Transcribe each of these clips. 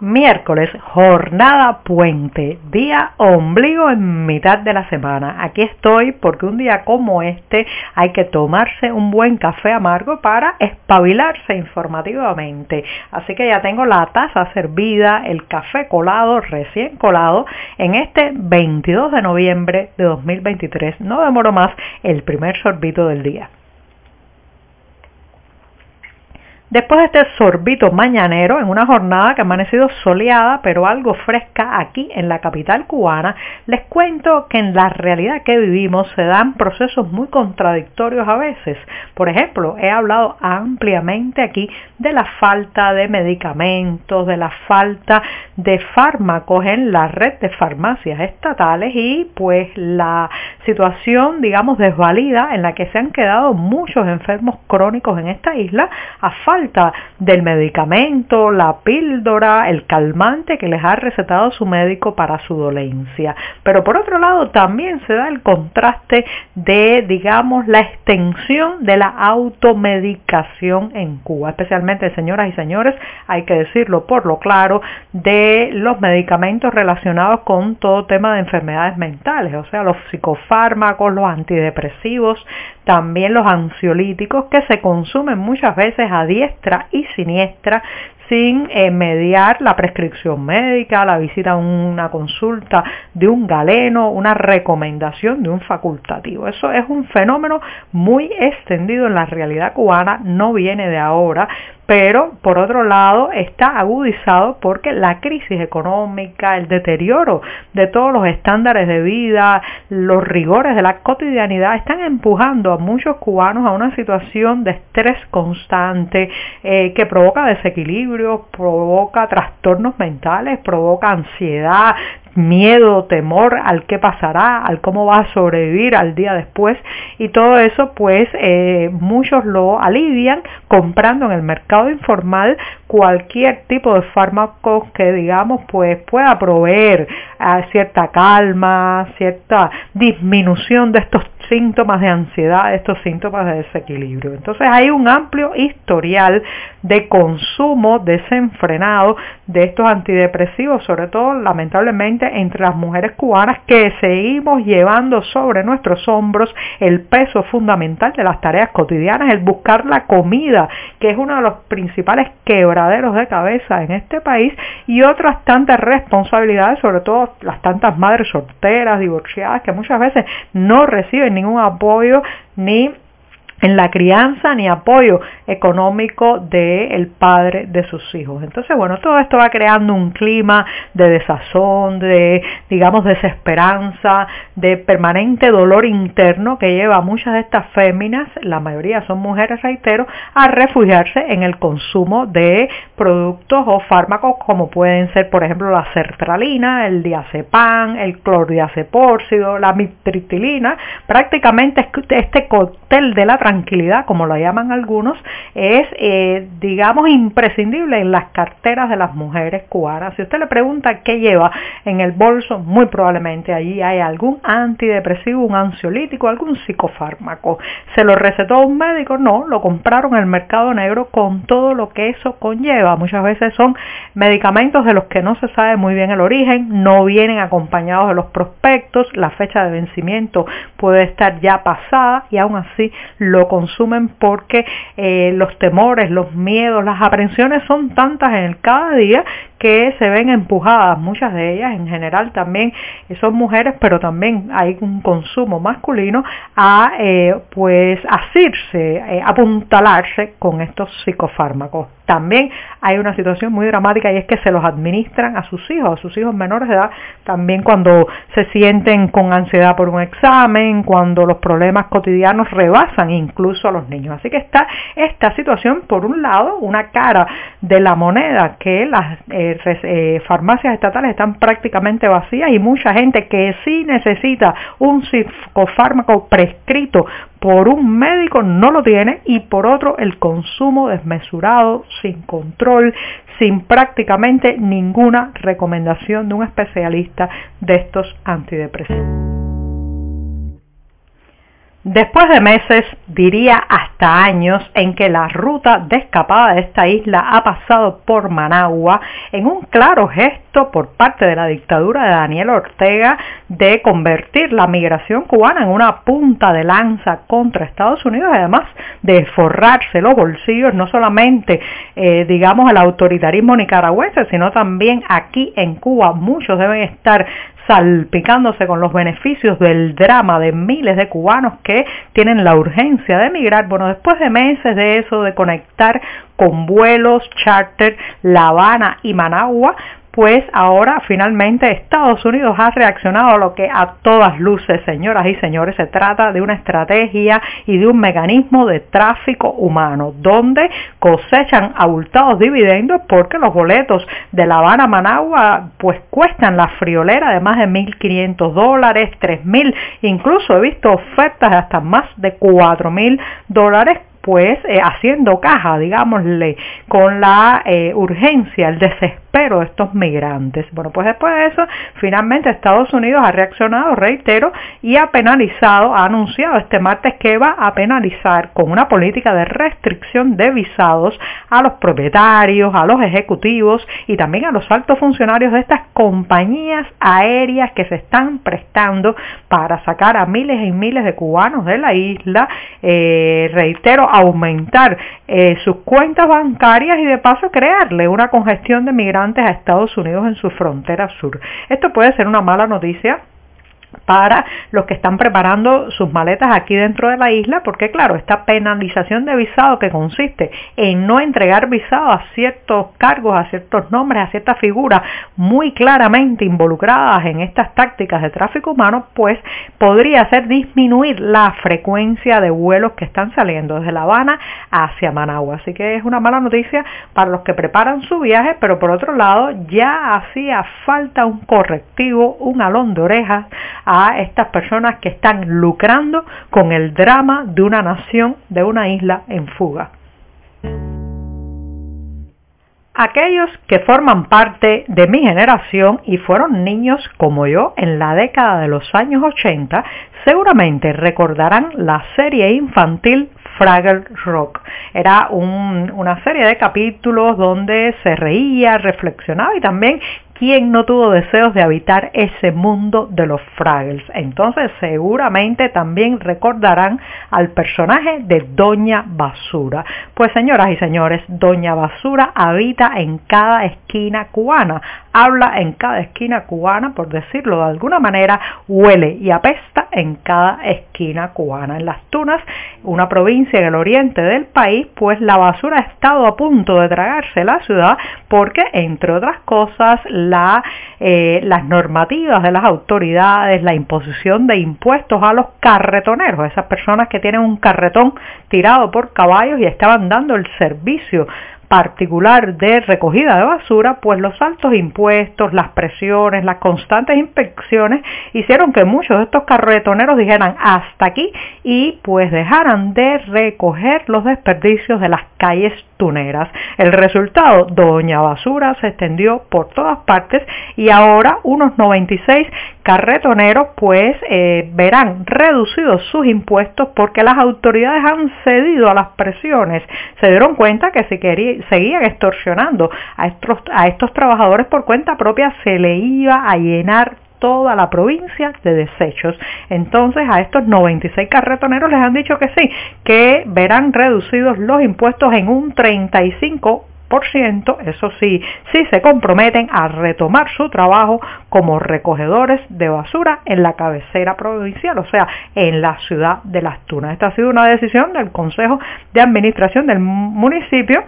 Miércoles, jornada puente, día ombligo en mitad de la semana. Aquí estoy porque un día como este hay que tomarse un buen café amargo para espabilarse informativamente. Así que ya tengo la taza servida, el café colado, recién colado, en este 22 de noviembre de 2023. No demoro más el primer sorbito del día. Después de este sorbito mañanero, en una jornada que ha amanecido soleada pero algo fresca aquí en la capital cubana, les cuento que en la realidad que vivimos se dan procesos muy contradictorios a veces. Por ejemplo, he hablado ampliamente aquí de la falta de medicamentos, de la falta de fármacos en la red de farmacias estatales y pues la situación, digamos, desvalida en la que se han quedado muchos enfermos crónicos en esta isla a falta del medicamento, la píldora, el calmante que les ha recetado su médico para su dolencia. Pero por otro lado también se da el contraste de, digamos, la extensión de la automedicación en Cuba, especialmente señoras y señores, hay que decirlo por lo claro, de los medicamentos relacionados con todo tema de enfermedades mentales, o sea, los psicofármacos, los antidepresivos, también los ansiolíticos que se consumen muchas veces a destra e sinistra sin eh, mediar la prescripción médica, la visita a una consulta de un galeno, una recomendación de un facultativo. Eso es un fenómeno muy extendido en la realidad cubana, no viene de ahora, pero por otro lado está agudizado porque la crisis económica, el deterioro de todos los estándares de vida, los rigores de la cotidianidad están empujando a muchos cubanos a una situación de estrés constante eh, que provoca desequilibrio, provoca trastornos mentales, provoca ansiedad, miedo, temor al qué pasará, al cómo va a sobrevivir al día después. Y todo eso pues eh, muchos lo alivian comprando en el mercado informal cualquier tipo de fármaco que digamos pues pueda proveer a cierta calma, cierta disminución de estos síntomas de ansiedad, estos síntomas de desequilibrio. Entonces hay un amplio historial de consumo desenfrenado de estos antidepresivos, sobre todo lamentablemente entre las mujeres cubanas que seguimos llevando sobre nuestros hombros el peso fundamental de las tareas cotidianas, el buscar la comida, que es uno de los principales quebraderos de cabeza en este país, y otras tantas responsabilidades, sobre todo las tantas madres solteras, divorciadas, que muchas veces no reciben ningún apoyo ni en la crianza ni apoyo económico del padre de sus hijos. Entonces, bueno, todo esto va creando un clima de desazón, de, digamos, desesperanza, de permanente dolor interno que lleva a muchas de estas féminas, la mayoría son mujeres, reitero, a refugiarse en el consumo de productos o fármacos como pueden ser, por ejemplo, la sertralina, el diazepam, el clordiazepórcido, la mitritilina, prácticamente este cóctel de la tranquilidad, como lo llaman algunos, es, eh, digamos, imprescindible en las carteras de las mujeres cubanas. Si usted le pregunta qué lleva en el bolso, muy probablemente allí hay algún antidepresivo, un ansiolítico, algún psicofármaco. ¿Se lo recetó un médico? No, lo compraron en el mercado negro con todo lo que eso conlleva. Muchas veces son medicamentos de los que no se sabe muy bien el origen, no vienen acompañados de los prospectos, la fecha de vencimiento puede estar ya pasada y aún así lo consumen porque eh, los temores, los miedos, las aprensiones son tantas en el cada día que se ven empujadas, muchas de ellas en general también son mujeres, pero también hay un consumo masculino a eh, pues asirse, eh, apuntalarse con estos psicofármacos. También hay una situación muy dramática y es que se los administran a sus hijos, a sus hijos menores de edad, también cuando se sienten con ansiedad por un examen, cuando los problemas cotidianos rebasan incluso a los niños. Así que está esta situación, por un lado, una cara de la moneda que las eh, eh, farmacias estatales están prácticamente vacías y mucha gente que sí necesita un psicofármaco prescrito por un médico no lo tiene y por otro el consumo desmesurado, sin control, sin prácticamente ninguna recomendación de un especialista de estos antidepresivos. Después de meses, diría hasta años, en que la ruta de escapada de esta isla ha pasado por Managua, en un claro gesto por parte de la dictadura de Daniel Ortega de convertir la migración cubana en una punta de lanza contra Estados Unidos, además de forrarse los bolsillos, no solamente, eh, digamos, al autoritarismo nicaragüense, sino también aquí en Cuba. Muchos deben estar salpicándose con los beneficios del drama de miles de cubanos que tienen la urgencia de emigrar. Bueno, después de meses de eso, de conectar con vuelos charter La Habana y Managua, pues ahora finalmente Estados Unidos ha reaccionado a lo que a todas luces, señoras y señores, se trata de una estrategia y de un mecanismo de tráfico humano, donde cosechan abultados dividendos porque los boletos de La Habana Managua pues cuestan la friolera de más de 1.500 dólares, 3.000, incluso he visto ofertas de hasta más de 4.000 dólares pues eh, haciendo caja, digámosle, con la eh, urgencia, el desespero de estos migrantes. Bueno, pues después de eso, finalmente Estados Unidos ha reaccionado, reitero, y ha penalizado, ha anunciado este martes que va a penalizar con una política de restricción de visados a los propietarios, a los ejecutivos y también a los altos funcionarios de estas compañías aéreas que se están prestando para sacar a miles y miles de cubanos de la isla. Eh, reitero, aumentar eh, sus cuentas bancarias y de paso crearle una congestión de migrantes a Estados Unidos en su frontera sur. Esto puede ser una mala noticia para los que están preparando sus maletas aquí dentro de la isla, porque claro, esta penalización de visado que consiste en no entregar visado a ciertos cargos, a ciertos nombres, a ciertas figuras muy claramente involucradas en estas tácticas de tráfico humano, pues podría hacer disminuir la frecuencia de vuelos que están saliendo desde La Habana hacia Managua. Así que es una mala noticia para los que preparan su viaje, pero por otro lado ya hacía falta un correctivo, un alón de orejas a estas personas que están lucrando con el drama de una nación, de una isla en fuga. Aquellos que forman parte de mi generación y fueron niños como yo en la década de los años 80 seguramente recordarán la serie infantil Fraggle Rock. Era una serie de capítulos donde se reía, reflexionaba y también ¿quién no tuvo deseos de habitar ese mundo de los Fraggles? Entonces seguramente también recordarán al personaje de Doña Basura. Pues señoras y señores, Doña Basura habita en cada esquina cubana, habla en cada esquina cubana, por decirlo de alguna manera, huele y apesta en cada esquina cubana. En las Tunas, una provincia en el oriente del país, pues la basura ha estado a punto de tragarse la ciudad porque, entre otras cosas, eh, las normativas de las autoridades, la imposición de impuestos a los carretoneros, esas personas que tienen un carretón tirado por caballos y estaban dando el servicio particular de recogida de basura, pues los altos impuestos, las presiones, las constantes inspecciones hicieron que muchos de estos carretoneros dijeran hasta aquí y pues dejaran de recoger los desperdicios de las calles El resultado, Doña Basura se extendió por todas partes y ahora unos 96 carretoneros pues eh, verán reducidos sus impuestos porque las autoridades han cedido a las presiones. Se dieron cuenta que si seguían extorsionando a estos, a estos trabajadores por cuenta propia se le iba a llenar toda la provincia de desechos. Entonces a estos 96 carretoneros les han dicho que sí, que verán reducidos los impuestos en un 35 eso sí, sí se comprometen a retomar su trabajo como recogedores de basura en la cabecera provincial, o sea, en la ciudad de Las Tunas. Esta ha sido una decisión del Consejo de Administración del municipio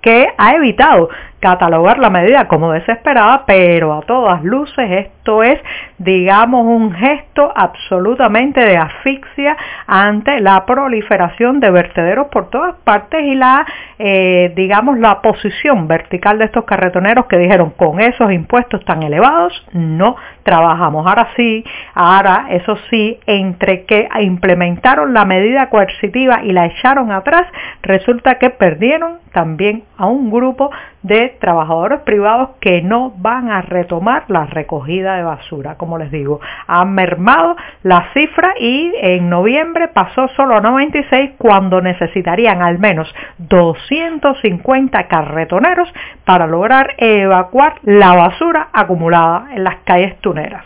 que ha evitado catalogar la medida como desesperada, pero a todas luces esto es, digamos, un gesto absolutamente de asfixia ante la proliferación de vertederos por todas partes y la, eh, digamos, la posición vertical de estos carretoneros que dijeron con esos impuestos tan elevados no trabajamos. Ahora sí, ahora eso sí, entre que implementaron la medida coercitiva y la echaron atrás, resulta que perdieron también a un grupo de trabajadores privados que no van a retomar la recogida de basura. Como les digo, han mermado la cifra y en noviembre pasó solo a 96 cuando necesitarían al menos 250 carretoneros para lograr evacuar la basura acumulada en las calles tuneras.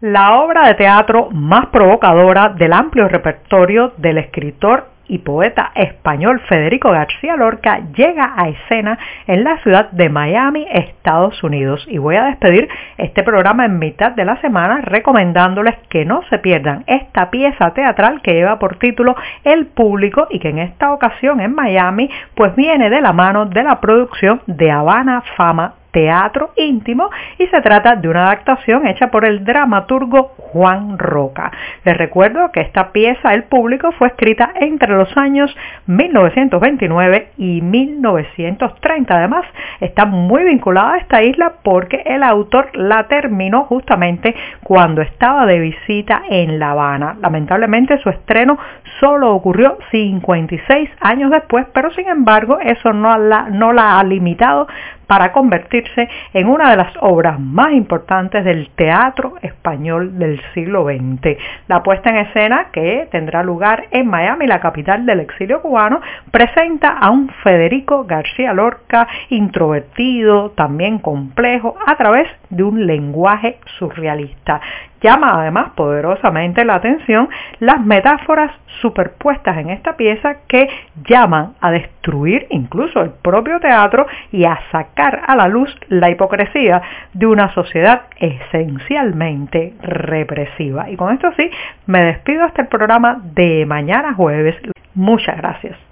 La obra de teatro más provocadora del amplio repertorio del escritor y poeta español Federico García Lorca llega a escena en la ciudad de Miami, Estados Unidos. Y voy a despedir este programa en mitad de la semana recomendándoles que no se pierdan esta pieza teatral que lleva por título El público y que en esta ocasión en Miami pues viene de la mano de la producción de Habana Fama teatro íntimo y se trata de una adaptación hecha por el dramaturgo Juan Roca. Les recuerdo que esta pieza El público fue escrita entre los años 1929 y 1930. Además, está muy vinculada a esta isla porque el autor la terminó justamente cuando estaba de visita en La Habana. Lamentablemente su estreno solo ocurrió 56 años después, pero sin embargo eso no la, no la ha limitado para convertirse en una de las obras más importantes del teatro español del siglo XX. La puesta en escena, que tendrá lugar en Miami, la capital del exilio cubano, presenta a un Federico García Lorca introvertido, también complejo, a través de un lenguaje surrealista. Llama además poderosamente la atención las metáforas superpuestas en esta pieza que llaman a destruir incluso el propio teatro y a sacar a la luz la hipocresía de una sociedad esencialmente represiva. Y con esto sí, me despido hasta el programa de mañana jueves. Muchas gracias.